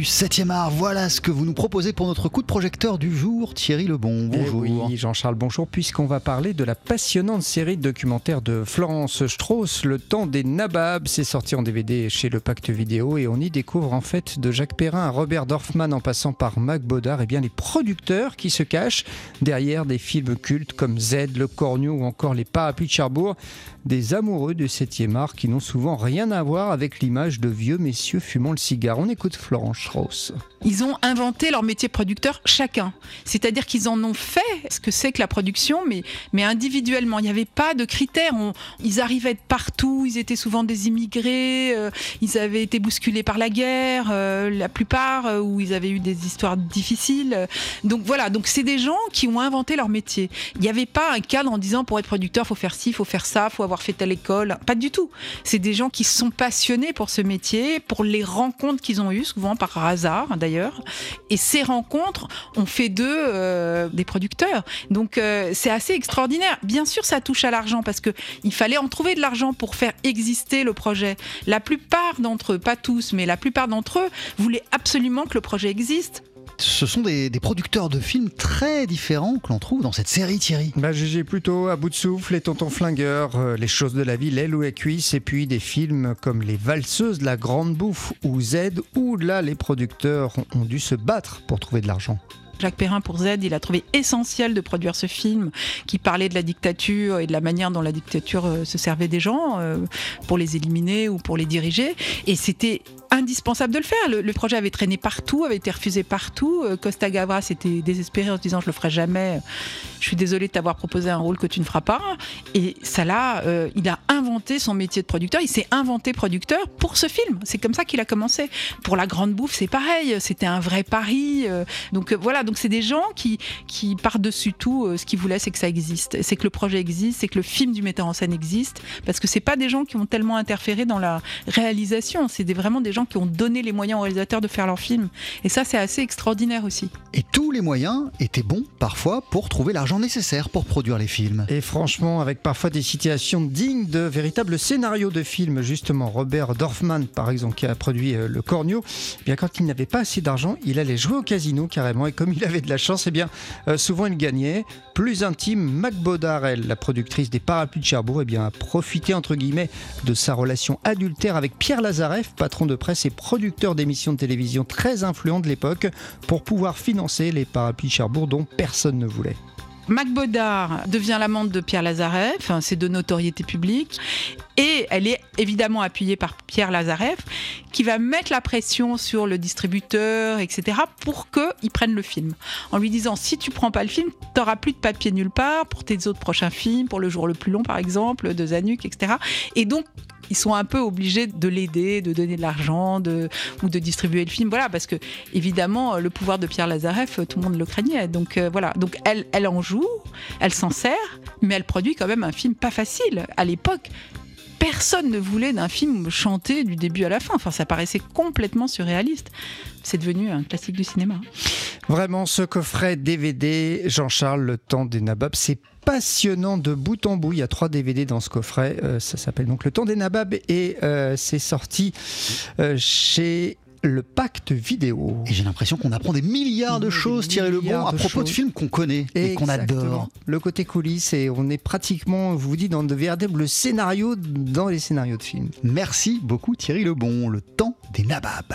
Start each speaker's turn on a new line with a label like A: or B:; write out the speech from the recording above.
A: du 7e art. Voilà ce que vous nous proposez pour notre coup de projecteur du jour. Thierry Lebon,
B: Eh
A: bonjour.
B: oui, Jean-Charles, bonjour, puisqu'on va parler de la passionnante série de documentaires de Florence Strauss, Le temps des nababs. C'est sorti en DVD chez le Pacte Vidéo et on y découvre en fait de Jacques Perrin à Robert Dorfman en passant par Mac Baudard, et bien les producteurs qui se cachent derrière des films cultes comme Z, Le Cornu ou encore Les Parapluies de Cherbourg. Des amoureux du 7e art qui n'ont souvent rien à voir avec l'image de vieux messieurs fumant le cigare. On écoute Florence
C: Ils ont inventé leur métier producteur chacun. C'est-à-dire qu'ils en ont fait ce que c'est que la production, mais, individuellement. Il n'y avait pas de critères. Ils arrivaient de partout. Ils étaient souvent des immigrés. euh, ils avaient été bousculés par la guerre, euh, la plupart, euh, où ils avaient eu des histoires difficiles. Donc voilà. Donc c'est des gens qui ont inventé leur métier. Il n'y avait pas un cadre en disant pour être producteur, faut faire ci, faut faire ça, faut avoir fait telle école. Pas du tout. C'est des gens qui sont passionnés pour ce métier, pour les rencontres qu'ils ont eues, souvent par hasard d'ailleurs. Et ces rencontres ont fait d'eux euh, des producteurs. Donc euh, c'est assez extraordinaire. Bien sûr, ça touche à l'argent parce que il fallait en trouver de l'argent pour faire exister le projet. La plupart d'entre eux, pas tous, mais la plupart d'entre eux voulaient absolument que le projet existe.
A: Ce sont des, des producteurs de films très différents que l'on trouve dans cette série, Thierry.
B: Bah, GG plutôt, à bout de souffle, les tontons flingueurs, euh, les choses de la vie, l'aile ou la cuisse, et puis des films comme Les Valseuses de la Grande Bouffe ou Z, où là les producteurs ont- ont dû se battre pour trouver de l'argent.
C: Jacques Perrin pour Z, il a trouvé essentiel de produire ce film qui parlait de la dictature et de la manière dont la dictature euh, se servait des gens euh, pour les éliminer ou pour les diriger. Et c'était indispensable de le faire. Le, projet avait traîné partout, avait été refusé partout. Euh, Costa Gavras était désespéré en se disant je le ferai jamais. Je suis désolé de t'avoir proposé un rôle que tu ne feras pas. Et ça là, euh, il a inventé son métier de producteur. Il s'est inventé producteur pour ce film. C'est comme ça qu'il a commencé. Pour la grande bouffe, c'est pareil. C'était un vrai pari. Euh, donc voilà, donc c'est des gens qui, qui par-dessus tout, ce qu'ils voulaient, c'est que ça existe. C'est que le projet existe, c'est que le film du metteur en scène existe. Parce que c'est pas des gens qui ont tellement interféré dans la réalisation. C'est vraiment des gens qui ont donné les moyens aux réalisateurs de faire leur film. Et ça, c'est assez extraordinaire aussi.
A: Et tous les moyens étaient bons parfois pour trouver l'argent nécessaire pour produire les films.
B: Et franchement, avec parfois des situations dignes de véritables scénarios de films, justement, Robert Dorfman, par exemple, qui a produit euh, Le Cornio, eh bien quand il n'avait pas assez d'argent, il allait jouer au casino carrément, et comme il avait de la chance, eh bien euh, souvent il gagnait. Plus intime, Mac Baudard, elle, la productrice des Parapluies de Cherbourg, eh bien a profité entre guillemets de sa relation adultère avec Pierre Lazareff, patron de presse et producteur d'émissions de télévision très influent de l'époque, pour pouvoir financer les Parapluies Cherbourg dont personne ne voulait.
C: Mac Baudard devient l'amante de Pierre Lazareff, c'est de notoriété publique, et elle est évidemment appuyée par Pierre Lazareff, qui va mettre la pression sur le distributeur, etc., pour qu'il prenne le film. En lui disant, si tu prends pas le film, t'auras plus de papier nulle part pour tes autres prochains films, pour Le jour le plus long, par exemple, de Zanuck, etc. Et donc, ils sont un peu obligés de l'aider, de donner de l'argent, de, ou de distribuer le film. Voilà, parce que évidemment, le pouvoir de Pierre Lazareff, tout le monde le craignait. Donc euh, voilà, donc elle, elle en joue, elle s'en sert, mais elle produit quand même un film pas facile. À l'époque, personne ne voulait d'un film chanté du début à la fin. Enfin, ça paraissait complètement surréaliste. C'est devenu un classique du cinéma.
B: Vraiment, ce coffret DVD, Jean-Charles, Le temps des nababs, c'est passionnant de bout en bout. Il y a trois DVD dans ce coffret. Euh, ça s'appelle donc Le temps des nababs et euh, c'est sorti euh, chez le Pacte Vidéo.
A: Et j'ai l'impression qu'on apprend des milliards de
B: Des
A: choses, Thierry Lebon, à propos de films qu'on connaît et qu'on adore.
B: Le côté coulisses et on est pratiquement, je vous dis, dans de véritables scénarios dans les scénarios de films.
A: Merci beaucoup, Thierry Lebon. Le temps des nababs.